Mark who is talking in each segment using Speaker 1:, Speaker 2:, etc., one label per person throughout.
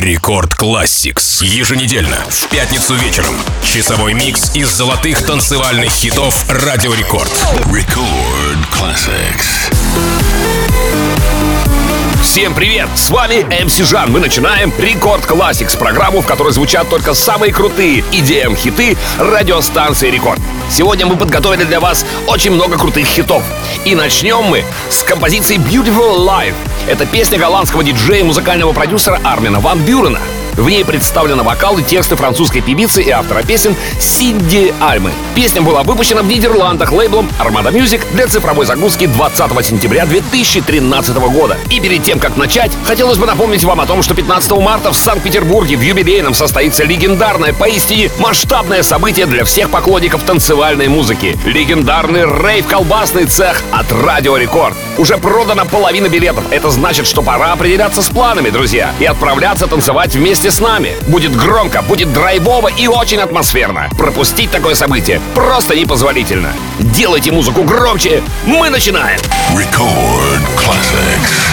Speaker 1: Record Classix. Еженедельно, в пятницу вечером. Часовой микс из золотых танцевальных хитов Радио Рекорд.
Speaker 2: Record Classix.
Speaker 3: Всем привет! С вами MC Жан. Мы начинаем Record Classix, программу, в которой звучат только самые крутые EDM хиты радиостанции Рекорд. Сегодня мы подготовили для вас очень много крутых хитов. И начнем мы с композиции Beautiful Life. Это песня голландского диджея и музыкального продюсера Армина Ван Бюрена. В ней представлены вокал и тексты французской певицы и автора песен Синди Альмы. Песня была выпущена в Нидерландах лейблом Armada Music для цифровой загрузки 20 сентября 2013 года. И перед тем, как начать, хотелось бы напомнить вам о том, что 15 марта в Санкт-Петербурге в юбилейном состоится легендарное, поистине масштабное событие для всех поклонников танцевальной музыки. Легендарный рейв-колбасный цех от Радио Рекорд. Уже продана половина билетов. Это значит, что пора определяться с планами, друзья, и отправляться танцевать вместе с нами. Будет громко, будет драйвово и очень атмосферно. Пропустить такое событие просто непозволительно. Делайте музыку громче. Мы начинаем.
Speaker 2: Record Classics.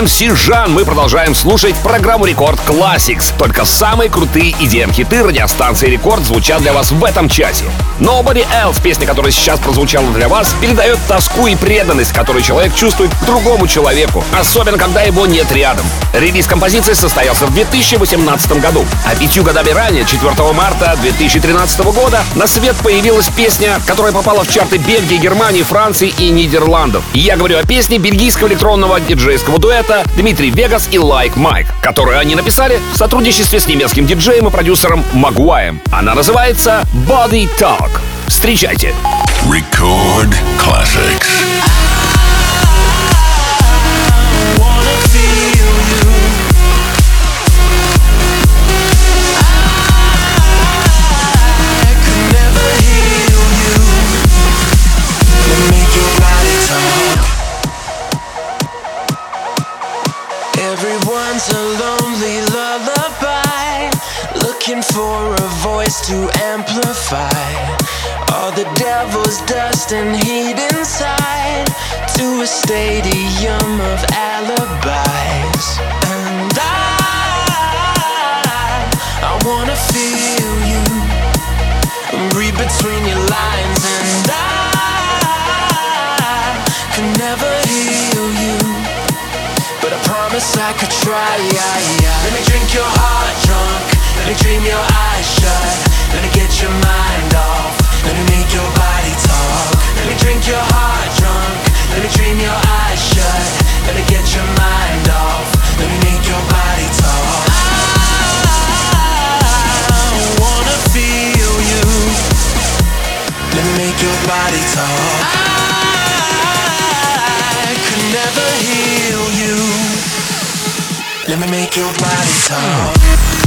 Speaker 3: МС Жан. Мы продолжаем слушать программу Рекорд Classics. Только самые крутые EDM-хиты радиостанции Рекорд звучат для вас в этом часе. Nobody Else, песня, которая сейчас прозвучала для вас, передает тоску и преданность, которую человек чувствует другому человеку, особенно когда его нет рядом. Релиз композиции состоялся в 2018 году, а пятью годами ранее, 4 марта 2013 года, на свет появилась песня, которая попала в чарты Бельгии, Германии, Франции и Нидерландов. Я говорю о песне бельгийского электронного диджейского дуэта Дмитрий Вегас и like Майк, которую они написали в сотрудничестве с немецким диджеем и продюсером Магуаем. Она называется Body Talk. Встречайте.
Speaker 2: Record Classics.
Speaker 1: Devil's dust and heat inside to a stadium of alibis. And I, I wanna feel you, read between your lines, and I can never heal you, but I promise I could try. Let me drink your heart drunk, let me dream your eyes your eyes shut. Let get your mind off. Let me make your body talk. I wanna feel you. Let me make your body talk. I could never heal you. Let me make your body talk.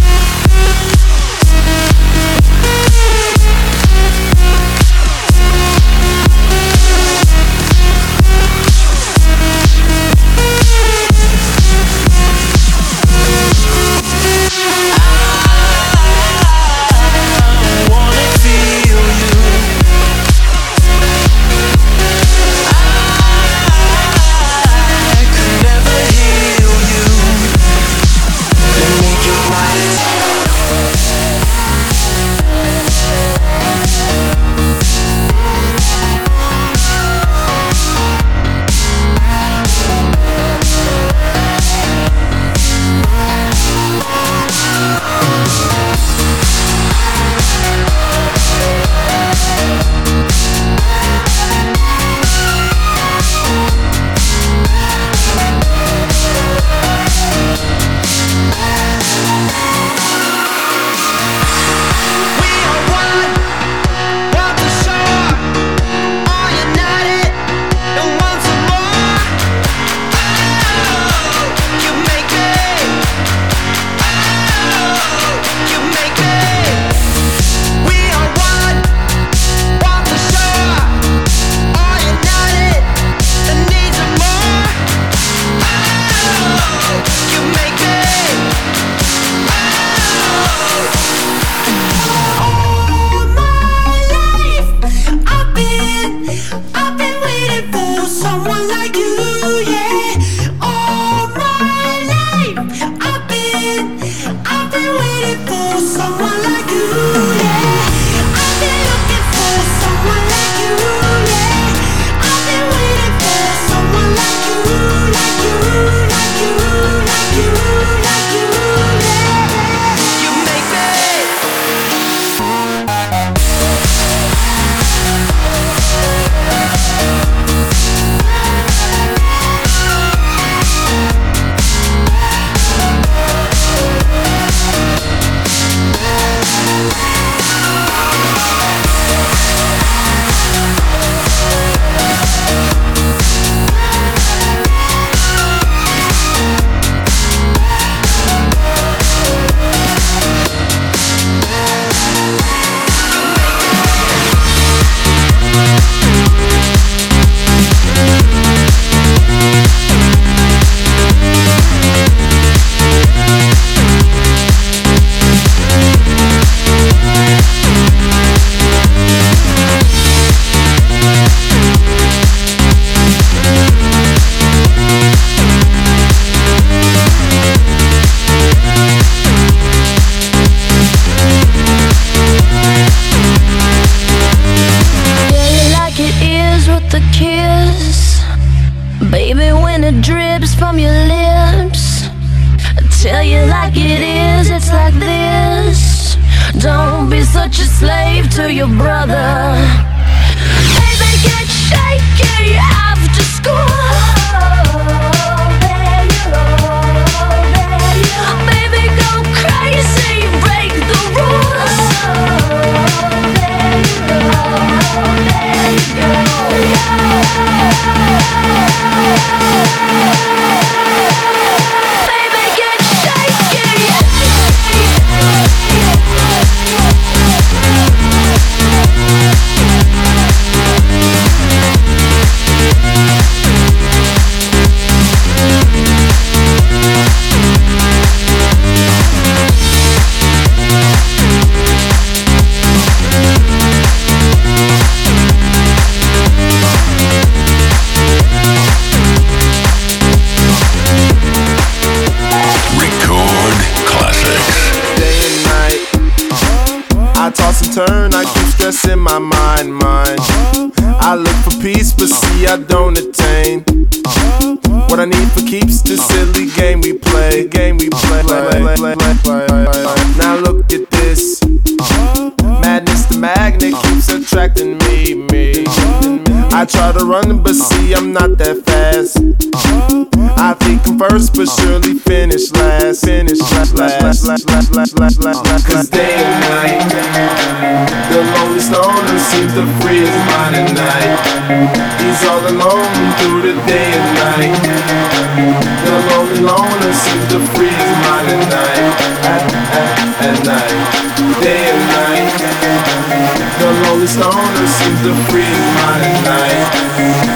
Speaker 4: the
Speaker 5: free minded night.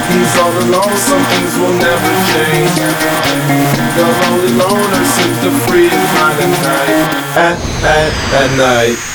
Speaker 5: He's all alone, some things will never change. The lonely loner sees the free minded night. At, at, at night.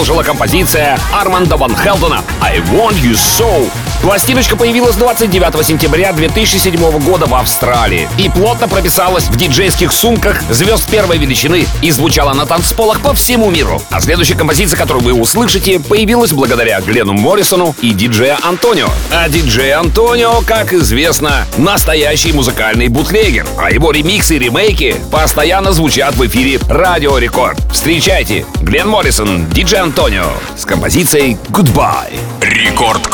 Speaker 3: Продолжила композиция Арманда Ван Хелдена «I Want You So». Пластиночка появилась 29 сентября 2007 года в Австралии и плотно прописалась в диджейских сумках звезд первой величины и звучала на танцполах по всему миру. А следующая композиция, которую вы услышите, появилась благодаря Глену Моррисону и диджея Антонио. А диджей Антонио, как известно, настоящий музыкальный бутлегер, а его ремиксы и ремейки постоянно звучат в эфире Радио Рекорд. Встречайте, Глен Моррисон, диджей Антонио с композицией Goodbye.
Speaker 1: Рекорд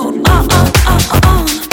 Speaker 6: on, on, on, on,
Speaker 3: on.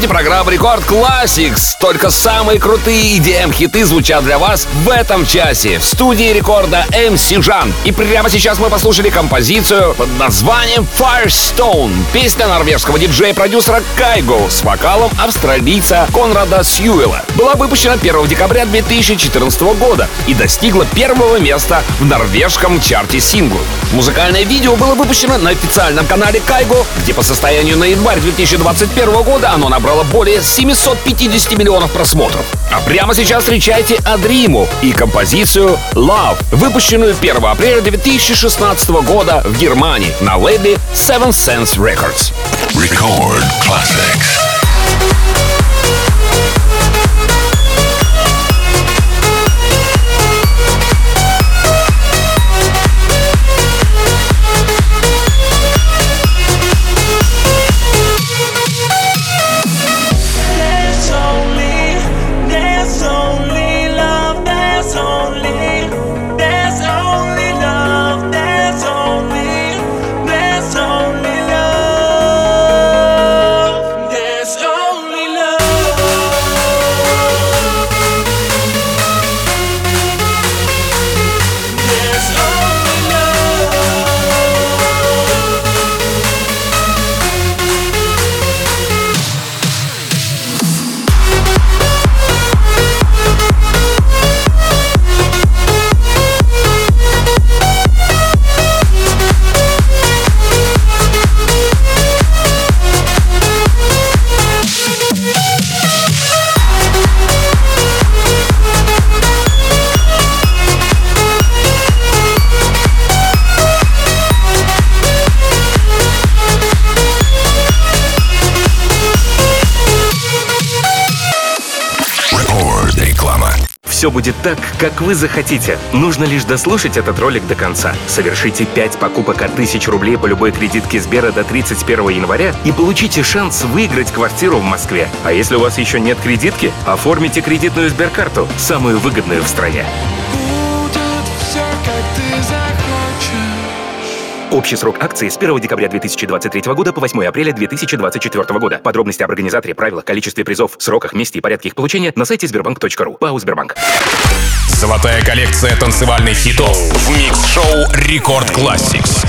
Speaker 3: Слушаете программу Рекорд Classics. Только самые крутые EDM-хиты звучат для вас в этом часе. В студии рекорда MC Жан. И прямо сейчас мы послушали композицию под названием Firestone. Песня норвежского диджея-продюсера Кайго с вокалом австралийца Конрада Сьюэла. Была выпущена 1 декабря 2014 года и достигла первого места в норвежском чарте синглов. Музыкальное видео было выпущено на официальном канале Кайго, где по состоянию на январь 2021 года оно набрало более 750 миллионов просмотров. А прямо сейчас встречайте Адриму и композицию Love, выпущенную 1 апреля 2016 года в Германии на лейбле Seven Sense Records.
Speaker 2: Record classics.
Speaker 7: сделайте так, как вы захотите. Нужно лишь дослушать этот ролик до конца. Совершите 5 покупок от 1000 рублей по любой кредитке Сбера до 31 января и получите шанс выиграть квартиру в Москве. А если у вас еще нет кредитки, оформите кредитную Сберкарту, самую выгодную в стране. Общий срок акции с 1 декабря 2023 года по 8 апреля 2024 года. Подробности об организаторе, правилах, количестве призов, сроках, месте и порядке их получения на сайте сбербанк.ру. Пау Сбербанк.
Speaker 1: Золотая коллекция танцевальных хитов в микс-шоу
Speaker 8: «Record Classix.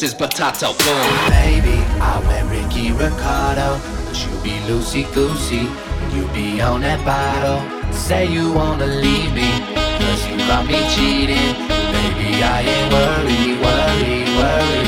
Speaker 8: this is Batata Boom.
Speaker 9: Baby, I went Ricky Ricardo, but you be loosey goosey, you be on that bottle. Say you wanna leave me, cause you got me cheating. Baby, I ain't worried, worried, worried.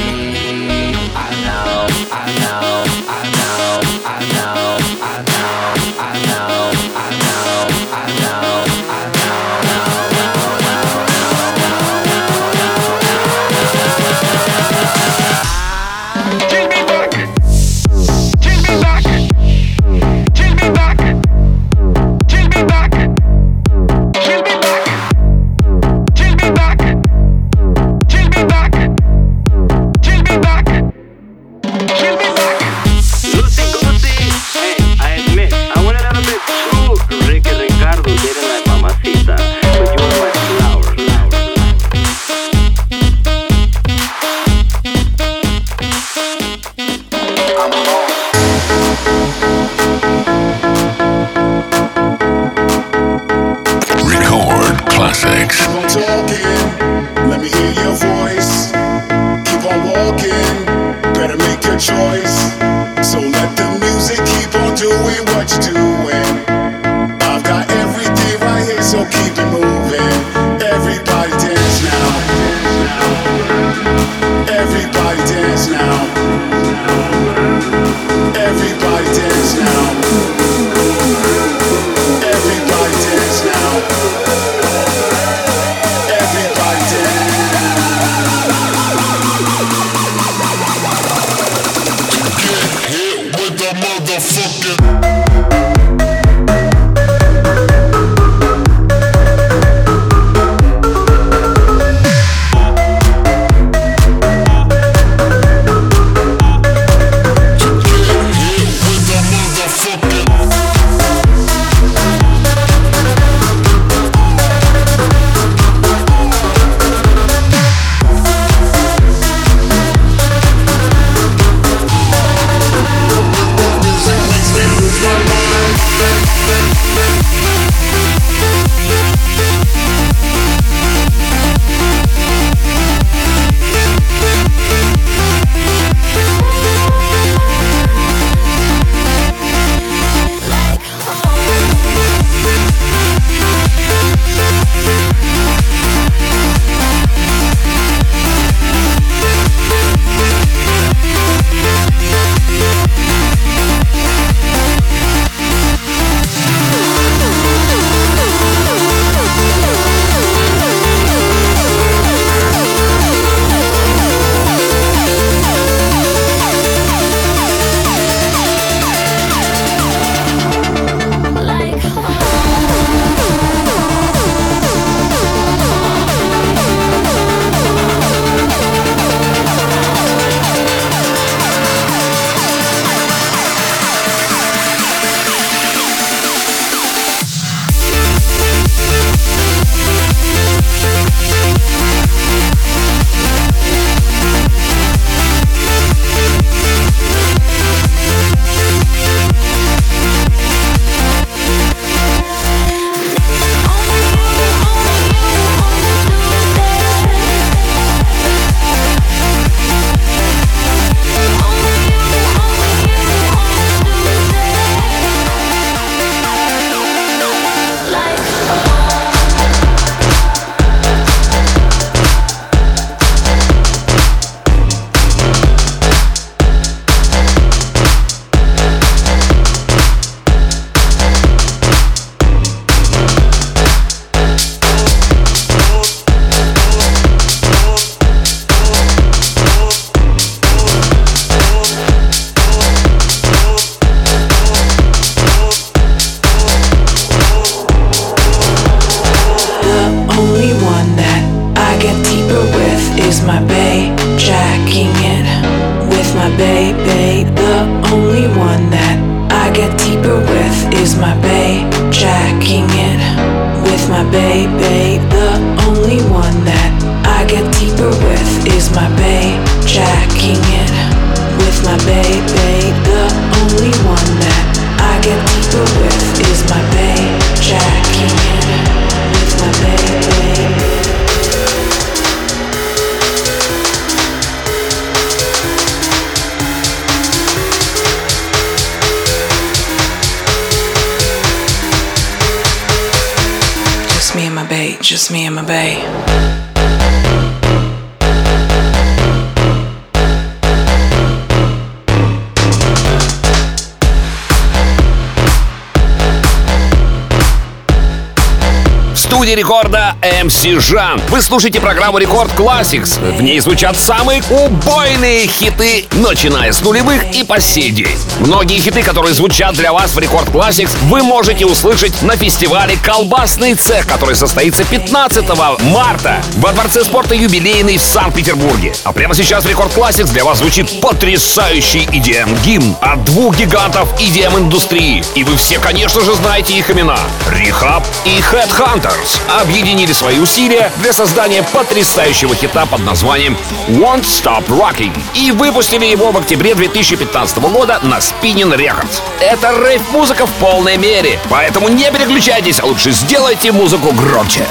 Speaker 3: Жан. Вы слушаете программу Record Classix. В ней звучат самые убойные хиты, начиная с нулевых и по сей день. Многие хиты, которые звучат для вас в Record Classix, вы можете услышать на фестивале «Колбасный цех», который состоится 15 марта во Дворце спорта «Юбилейный» в Санкт-Петербурге. А прямо сейчас в Record Classix для вас звучит потрясающий EDM-гимн от двух гигантов EDM-индустрии. И вы все, конечно же, знаете их имена. Рехаб и Headhunters объединили свои усилия для создания потрясающего хита под названием Won't Stop Rocking и выпустили его в октябре 2015 года на Spinning Records. Это рейв-музыка в полной мере, поэтому не переключайтесь, а лучше сделайте музыку громче.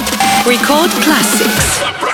Speaker 10: Record Classics.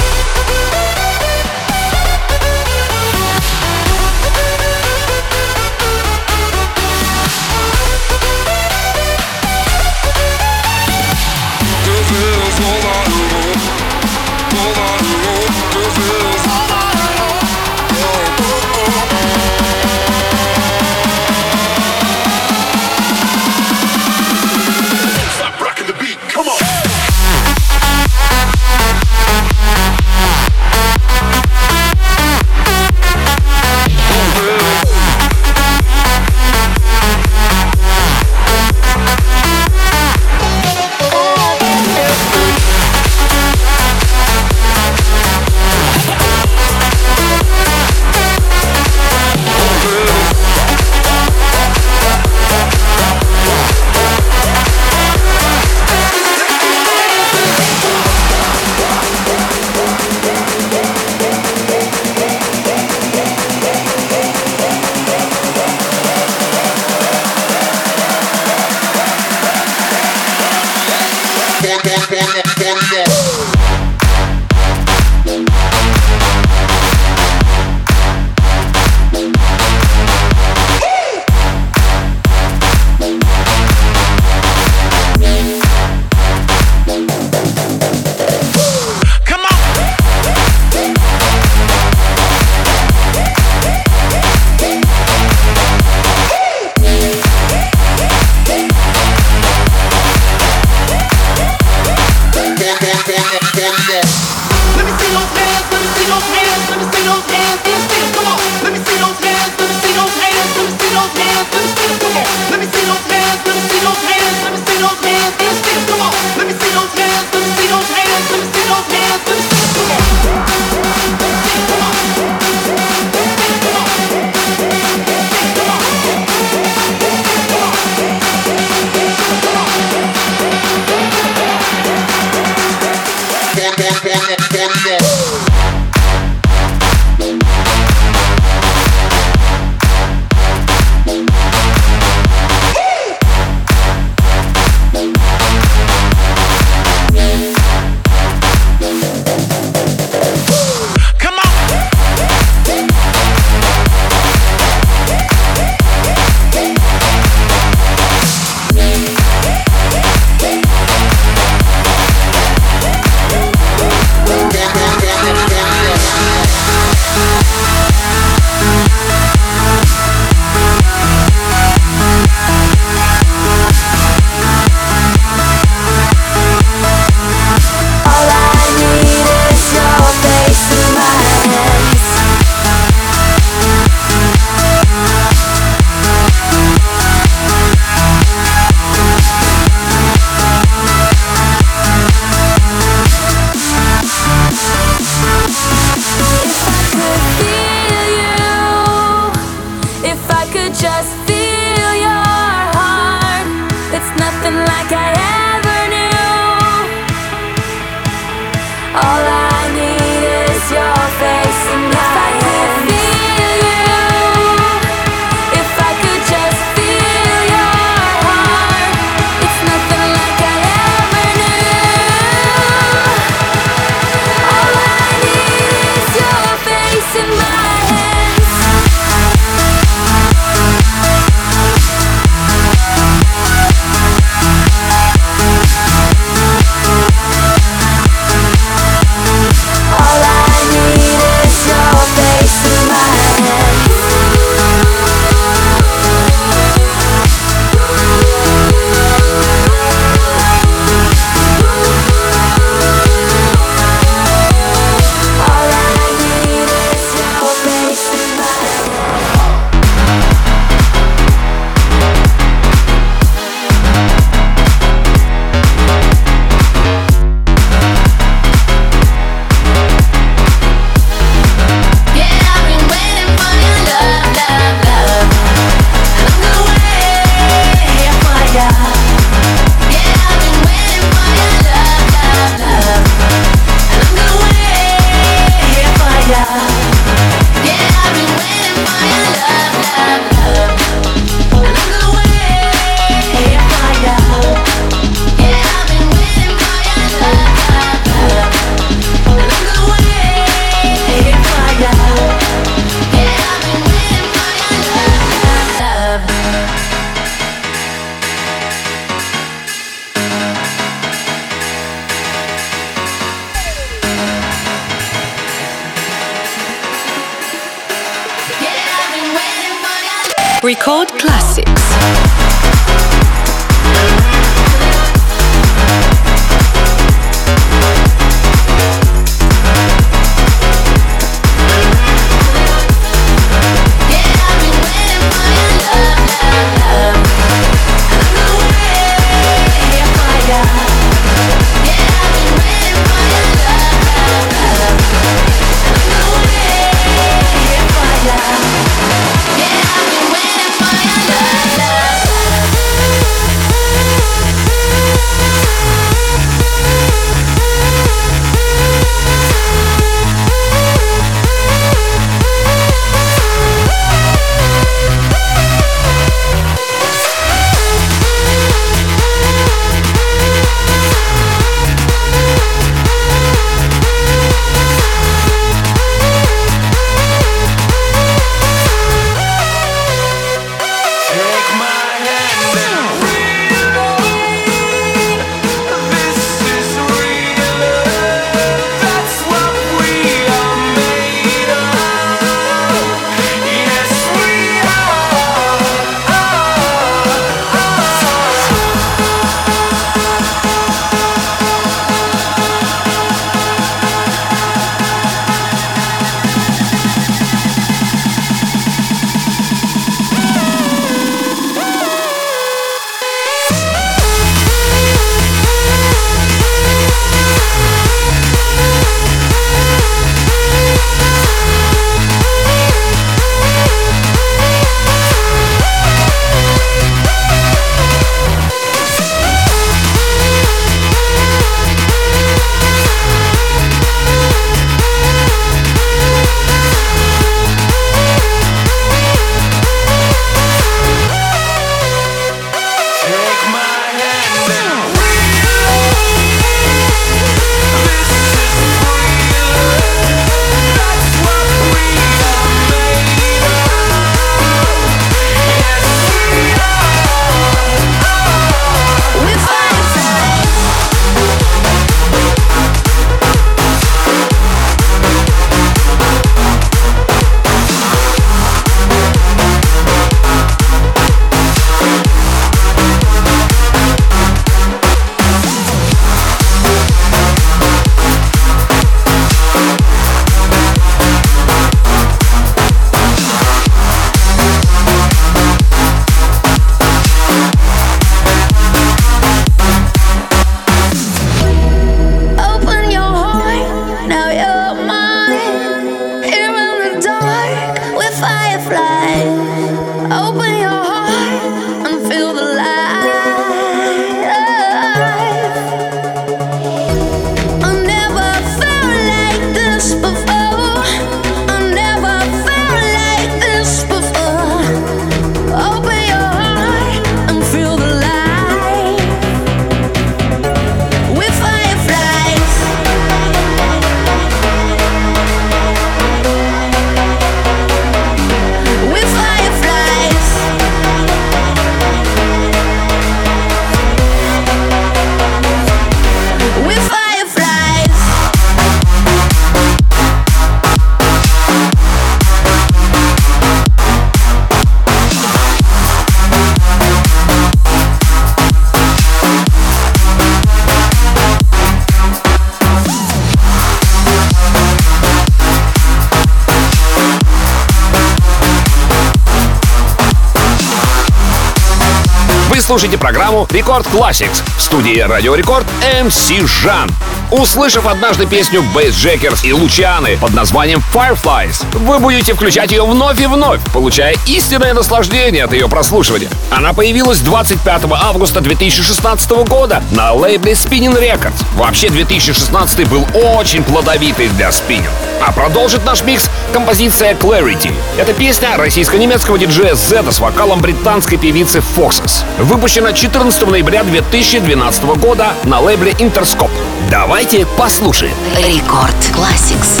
Speaker 3: Слушаете программу Рекорд Classics в студии Радио Рекорд MC Жан. Услышав однажды песню Bass Jackers и Лучаны под названием Fireflies, вы будете включать ее вновь и вновь, получая истинное наслаждение от ее прослушивания. Она появилась 25 августа 2016 года на лейбле Spinning Records. Вообще 2016 был очень плодовитый для спиннинг. А продолжит наш микс композиция Clarity. Это песня российско-немецкого диджея Зеда с вокалом британской певицы Foxes. Выпущена 14 ноября 2012 года на лейбле Interscope. Давайте послушаем.
Speaker 11: Рекорд Classics.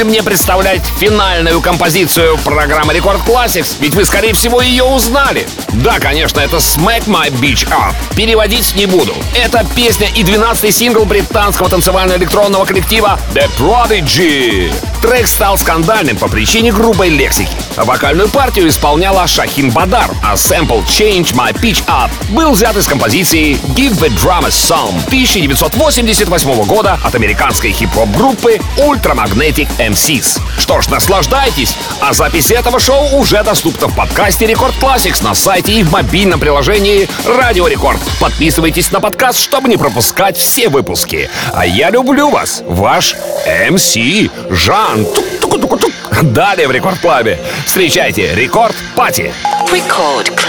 Speaker 3: Знаю, стоит ли мне представлять финальную композицию программы Рекорд Classics, ведь вы, скорее всего, ее узнали. Да, конечно, это Smack My Beach Up. Переводить не буду. Это песня и 12-й сингл британского танцевально-электронного коллектива The Prodigy. Трек стал скандальным по причине грубой лексики. Вокальную партию исполняла Шахин Бадар, а сэмпл Change My Pitch Up был взят из композиции Give the Drum a Song 1988 года от американской хип-хоп группы Ultramagnetic MCs. Что ж, наслаждайтесь, а запись этого шоу уже доступна в подкасте Record Classix на сайте и в мобильном приложении Радио Рекорд. Подписывайтесь на подкаст, чтобы не пропускать все выпуски. А я люблю вас, ваш MC Жан. Тук-тук-тук-тук. Далее в Record Club е. Встречайте
Speaker 11: Record Party.
Speaker 4: Record